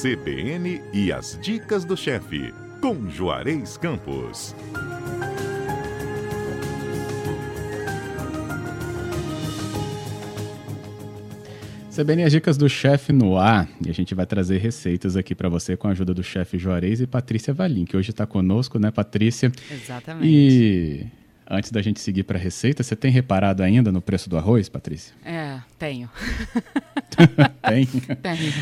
CBN e as dicas do chefe, com Juarez Campos. CBN as dicas do chefe no ar e a gente vai trazer receitas aqui para você com a ajuda do chefe Juarez e Patrícia Valim, que hoje está conosco, né, Patrícia? Exatamente. E antes da gente seguir para a receita, você tem reparado ainda no preço do arroz, Patrícia? É, tenho. tem? Tenho.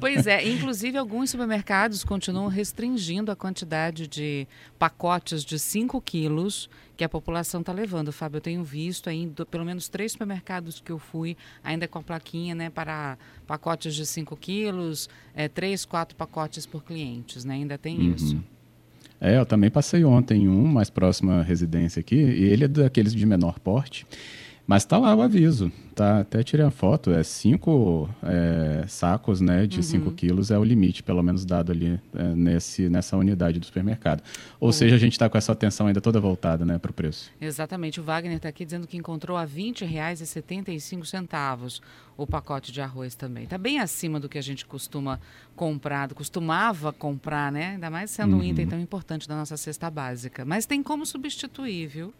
Pois é, inclusive alguns supermercados continuam restringindo a quantidade de pacotes de 5 quilos que a população está levando. Fábio, eu tenho visto ainda, pelo menos três supermercados que eu fui, ainda com a plaquinha, né, para pacotes de 5 quilos, é, três, quatro pacotes por clientes, né? Ainda tem uhum. isso. É, eu também passei ontem um mais próximo à residência aqui, e ele é daqueles de menor porte. Mas está lá o aviso, tá? Até tirei a foto, é cinco é, sacos, né, de 5 uhum. quilos é o limite, pelo menos dado ali é, nesse, nessa unidade do supermercado. Ou uhum. seja, a gente está com essa atenção ainda toda voltada, né, para o preço. Exatamente. O Wagner está aqui dizendo que encontrou a R$ 20,75 o pacote de arroz também. Está bem acima do que a gente costuma comprar, costumava comprar, né? Ainda mais sendo uhum. um item tão importante da nossa cesta básica. Mas tem como substituir, viu?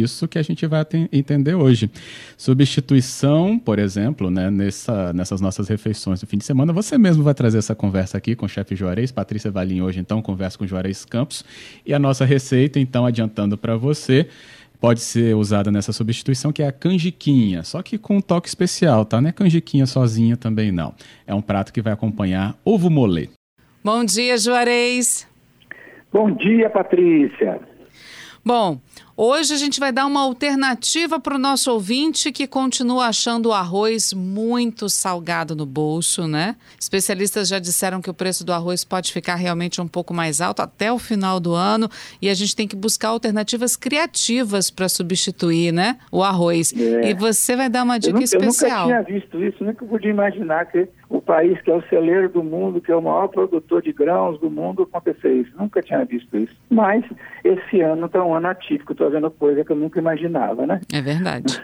Isso que a gente vai entender hoje. Substituição, por exemplo, né, nessa, nessas nossas refeições do fim de semana, você mesmo vai trazer essa conversa aqui com o chefe Juarez, Patrícia Valim hoje, então, conversa com Juarez Campos. E a nossa receita, então, adiantando para você, pode ser usada nessa substituição, que é a canjiquinha, só que com um toque especial, tá? Não é canjiquinha sozinha também, não. É um prato que vai acompanhar ovo molê. Bom dia, Juarez. Bom dia, Patrícia. Bom, hoje a gente vai dar uma alternativa para o nosso ouvinte que continua achando o arroz muito salgado no bolso, né? Especialistas já disseram que o preço do arroz pode ficar realmente um pouco mais alto até o final do ano e a gente tem que buscar alternativas criativas para substituir, né, o arroz. É. E você vai dar uma dica eu especial. Eu nunca tinha visto isso, nunca podia imaginar que país que é o celeiro do mundo, que é o maior produtor de grãos do mundo, acontecer isso. Nunca tinha visto isso. Mas esse ano está um ano atípico, estou vendo coisa que eu nunca imaginava, né? É verdade.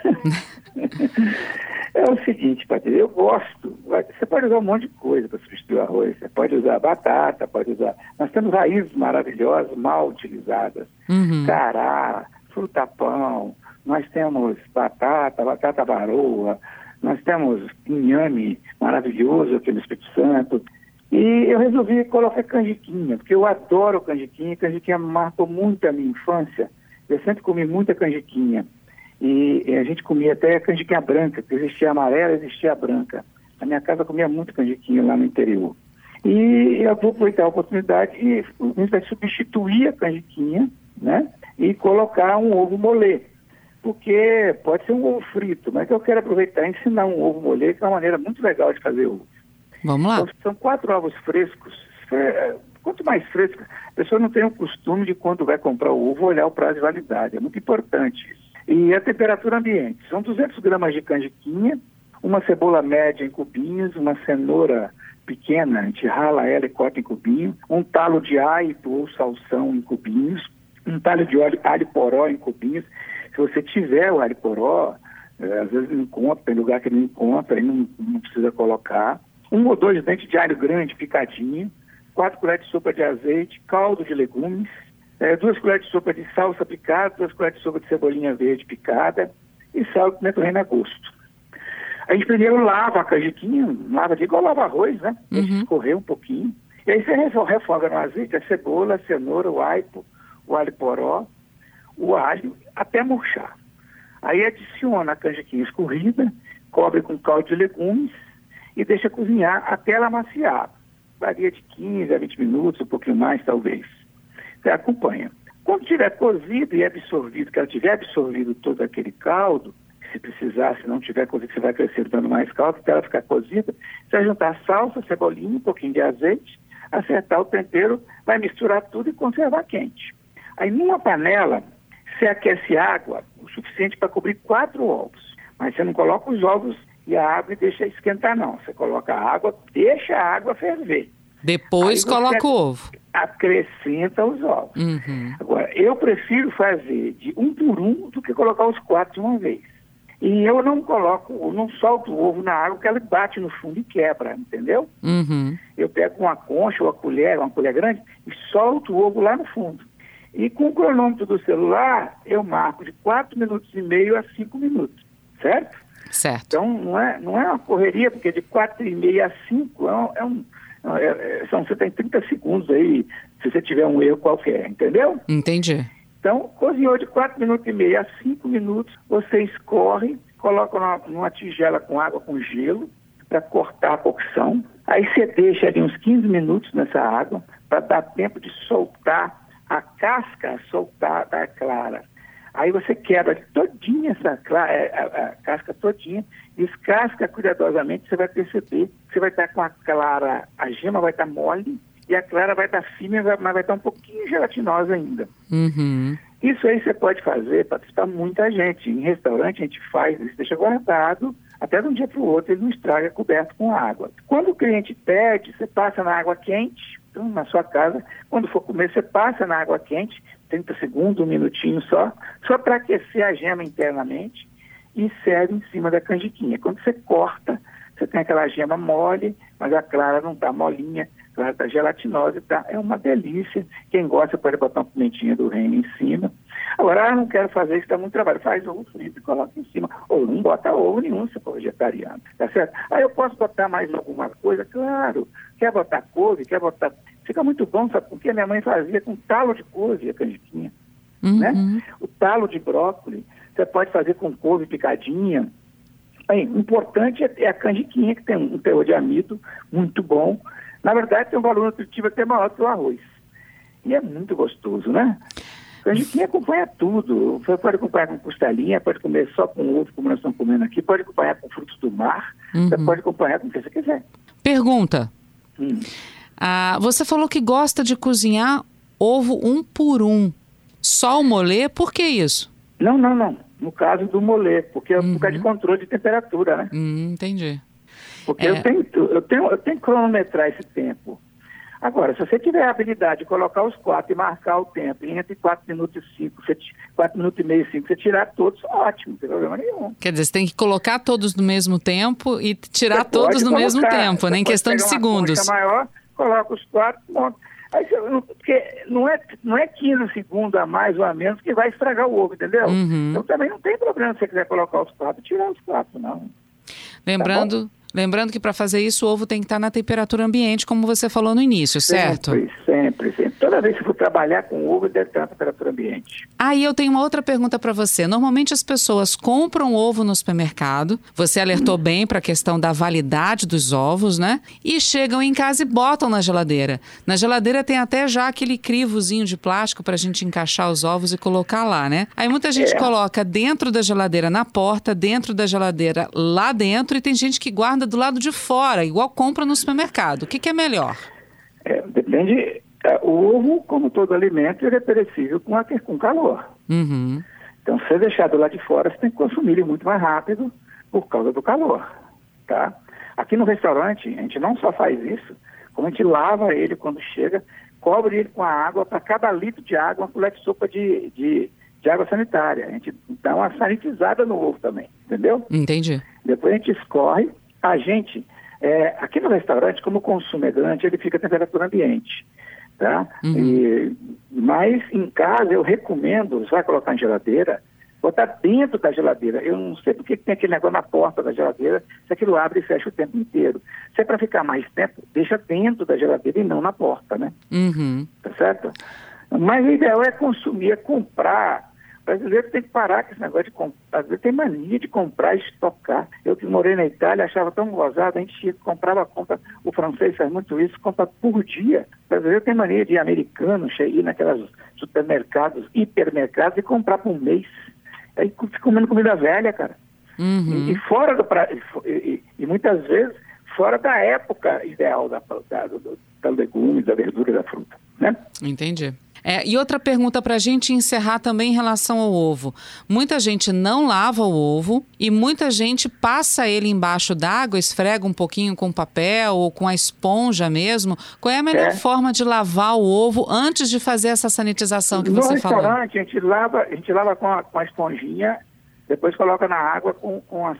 é o seguinte, Patrícia, eu gosto. Você pode usar um monte de coisa para substituir o arroz. Você pode usar batata, pode usar. Nós temos raízes maravilhosas, mal utilizadas. Uhum. Cará, fruta-pão. Nós temos batata, batata baroa, nós temos inhame maravilhoso aqui no Espírito Santo. E eu resolvi colocar canjiquinha, porque eu adoro canjiquinha. Canjiquinha marcou muito a minha infância. Eu sempre comi muita canjiquinha. E, e a gente comia até canjiquinha branca, porque existia amarela, existia branca. Na minha casa comia muito canjiquinha lá no interior. E eu vou aproveitar a oportunidade e a gente vai substituir a canjiquinha, né? E colocar um ovo molê porque pode ser um ovo frito, mas eu quero aproveitar e ensinar um ovo molê, que é uma maneira muito legal de fazer ovo. Vamos lá. Então, são quatro ovos frescos. É, quanto mais fresco, a pessoa não tem o costume de quando vai comprar o ovo olhar o prazo de validade. É muito importante isso. E a temperatura ambiente. São 200 gramas de canjiquinha, uma cebola média em cubinhos, uma cenoura pequena, a gente rala ela e corta em cubinho, um talo de aipo ou salsão em cubinhos, um talho de óleo alho poró em cubinhos. Se você tiver o alho poró, é, às vezes encontra, tem lugar que não encontra, aí não, não precisa colocar. Um ou dois dentes de alho grande picadinho, quatro colheres de sopa de azeite, caldo de legumes, é, duas colheres de sopa de salsa picada, duas colheres de sopa de cebolinha verde picada e sal e pimenta reina a gosto. A gente primeiro lava a canjiquinha, lava de igual lava arroz, né? Uhum. escorrer um pouquinho. E aí você refoga no azeite a cebola, a cenoura, o aipo, o alho poró, o alho até murchar. Aí adiciona a canjiquinha escorrida, cobre com caldo de legumes e deixa cozinhar até ela maciar. Varia de 15 a 20 minutos, um pouquinho mais talvez. Você acompanha. Quando tiver cozido e absorvido, que ela tiver absorvido todo aquele caldo, se precisar, se não tiver cozido, você vai crescer dando mais caldo, até ela ficar cozida, você vai juntar salsa, cebolinha, um pouquinho de azeite, acertar o tempero, vai misturar tudo e conservar quente. Aí numa panela, você aquece água o suficiente para cobrir quatro ovos. Mas você não coloca os ovos e a água e deixa esquentar, não. Você coloca a água, deixa a água ferver. Depois coloca o ovo. Acrescenta os ovos. Uhum. Agora, eu prefiro fazer de um por um do que colocar os quatro de uma vez. E eu não coloco, não solto o ovo na água, porque ela bate no fundo e quebra, entendeu? Uhum. Eu pego uma concha ou a colher, uma colher grande, e solto o ovo lá no fundo. E com o cronômetro do celular, eu marco de 4 minutos e meio a 5 minutos, certo? Certo. Então, não é, não é uma correria, porque de 4 e meio a 5 é um, é um é, é, são, você tem 30 segundos aí, se você tiver um erro qualquer, entendeu? Entendi. Então, cozinhou de 4 minutos e meio a 5 minutos, você escorre, coloca numa, numa tigela com água com gelo, para cortar a cocção. Aí você deixa ali uns 15 minutos nessa água, para dar tempo de soltar a casca, soltar da clara. Aí você quebra todinha essa clara, é, a, a, casca todinha, descasca cuidadosamente, você vai perceber que você vai estar com a clara, a gema vai estar mole e a clara vai estar firme, mas vai estar um pouquinho gelatinosa ainda. Uhum. Isso aí você pode fazer para muita gente. Em restaurante a gente faz, isso deixa guardado, até de um dia para o outro ele não estraga coberto com água. Quando o cliente pede, você passa na água quente, então, na sua casa, quando for comer, você passa na água quente, 30 segundos, um minutinho só, só para aquecer a gema internamente e serve em cima da canjiquinha. Quando você corta, você tem aquela gema mole, mas a clara não está molinha, clara está gelatinosa, tá? é uma delícia. Quem gosta pode botar uma pimentinha do reino em cima. Agora, ah, não quero fazer isso, dá muito trabalho. Faz ovo frito e coloca em cima. Ou bota ovo nenhum se for vegetariano, tá certo? Aí eu posso botar mais alguma coisa? Claro. Quer botar couve, quer botar... Fica muito bom, sabe? Porque a minha mãe fazia com talo de couve a canjiquinha, Uhum. né? O talo de brócolis, você pode fazer com couve picadinha. Bem, o importante é, é a canjiquinha, que tem um teor de amido muito bom. Na verdade, tem um valor nutritivo até maior que o arroz. E é muito gostoso, né? Canjiquinha acompanha tudo. Você pode acompanhar com costelinha, pode comer só com ovo, como nós estamos comendo aqui, pode acompanhar com frutos do mar, você Uhum. pode acompanhar com o que você quiser. Pergunta. Hum. Ah, você falou que gosta de cozinhar ovo um por um. Só o molê? Por que isso? Não, não, não. No caso do molê, porque é Uhum. por causa de controle de temperatura, né? Hum, entendi. Porque É. eu, tenho, eu, tenho, eu tenho que cronometrar esse tempo. Agora, se você tiver a habilidade de colocar os quatro e marcar o tempo, e entre 4 minutos e 5, 4 minutos e meio e 5, você tirar todos, ótimo, não tem problema nenhum. Quer dizer, você tem que colocar todos no mesmo tempo e tirar Você todos no mesmo colocar, tempo, você né? Em questão de segundos. maior, coloca os quatro, monta. Aí porque não é, não é 15 segundos a mais ou a menos que vai estragar o ovo, entendeu? Uhum. Então também não tem problema se você quiser colocar os quatro, tirar os quatro, não. Lembrando, lembrando que para fazer isso o ovo tem que estar na temperatura ambiente, como você falou no início, certo? Sempre, sempre, sempre. Toda vez que for trabalhar com ovo, deve ter uma temperatura ambiente. Aí eu tenho uma outra pergunta para você. Normalmente as pessoas compram ovo no supermercado. Você alertou Hum. bem para a questão da validade dos ovos, né? E chegam em casa e botam na geladeira. Na geladeira tem até já aquele crivozinho de plástico para a gente encaixar os ovos e colocar lá, né? Aí muita gente É. coloca dentro da geladeira na porta, dentro da geladeira lá dentro e tem gente que guarda do lado de fora, igual compra no supermercado. O que, que é melhor? É, depende. é, o ovo, como todo alimento, ele é perecível com, a, com calor. Uhum. Então, se você deixar do lado de fora, você tem que consumir ele muito mais rápido por causa do calor, tá? Aqui no restaurante, a gente não só faz isso, como a gente lava ele quando chega, cobre ele com a água, para cada litro de água, uma colher de sopa de, de, de água sanitária. A gente dá uma sanitizada no ovo também, entendeu? Entendi. Depois a gente escorre. A gente, é, aqui no restaurante, como o consumo é grande, ele fica a temperatura ambiente. Tá? Uhum. E, mas em casa eu recomendo, você vai colocar em geladeira, botar dentro da geladeira. Eu não sei porque tem aquele negócio na porta da geladeira, se aquilo abre e fecha o tempo inteiro. Se é para ficar mais tempo, deixa dentro da geladeira e não na porta, né? Uhum. Tá certo? Mas o ideal é consumir, é comprar. Brasileiro tem que parar com esse negócio de comprar. Brasileiro tem mania de comprar e estocar. Eu que morei na Itália, achava tão gozado, a gente comprava, compra, o francês faz muito isso, compra por dia. O brasileiro tem mania de americano, ir naquelas supermercados, hipermercados e comprar por um mês. Aí fica comendo comida velha, cara. Uhum. E, e fora do pra... e, e, e, muitas vezes fora da época ideal da, da, do, da legumes, da verdura, da fruta, né? Entendi. É, e outra pergunta para a gente encerrar também em relação ao ovo. Muita gente não lava o ovo e muita gente passa ele embaixo d'água, esfrega um pouquinho com papel ou com a esponja mesmo. Qual é a melhor É. forma de lavar o ovo antes de fazer essa sanitização que no você falou? restaurante a gente lava, a gente lava com a, com a esponjinha depois coloca na água com, com a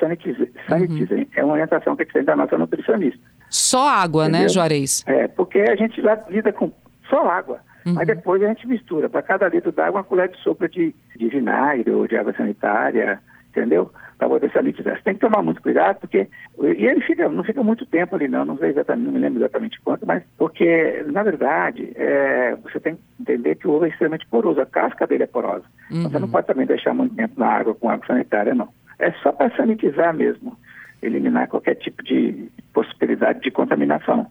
sanitizer. sanitizer. Uhum. É uma orientação que tem da nossa nutricionista. Só água, né, Entendeu? né, Juarez? É, porque a gente lida com só água. Uhum. Mas depois a gente mistura. Para cada litro d'água, uma colher de sopa de, de vinagre ou de água sanitária, entendeu? Para poder sanitizar. Você tem que tomar muito cuidado, porque. E ele fica, não fica muito tempo ali, não, não sei exatamente, não me lembro exatamente quanto, mas porque, na verdade, é, você tem que entender que o ovo é extremamente poroso, a casca dele é porosa. Uhum. Você não pode também deixar muito tempo na água com água sanitária, não. É só para sanitizar mesmo, eliminar qualquer tipo de possibilidade de contaminação.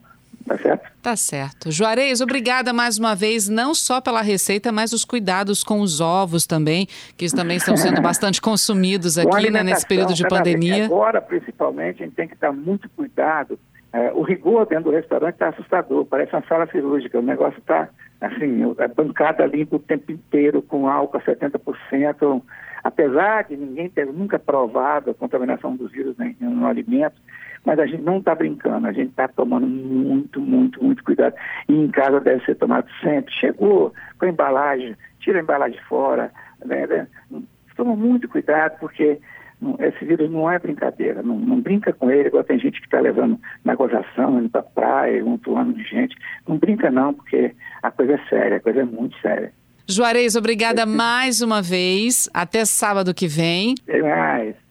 Tá certo? Tá certo. Juarez, obrigada mais uma vez, não só pela receita, mas os cuidados com os ovos também, que também estão sendo bastante consumidos aqui né, nesse período de pandemia. Agora, principalmente, a gente tem que estar muito cuidado. É, o rigor dentro do restaurante está assustador, parece uma sala cirúrgica. O negócio está, assim, a bancada limpa o tempo inteiro, com álcool a 70%. Apesar de ninguém ter nunca provado a contaminação dos vírus no alimento, mas a gente não está brincando, a gente está tomando muito, muito, muito cuidado. E em casa deve ser tomado sempre. Chegou com a embalagem, tira a embalagem fora. Né, né? Toma muito cuidado, porque esse vírus não é brincadeira, não, não brinca com ele, igual tem gente que está levando na gozação, indo para praia, um ano de gente. Não brinca não, porque a coisa é séria, a coisa é muito séria. Juarez, obrigada mais uma vez. Até sábado que vem. Até mais.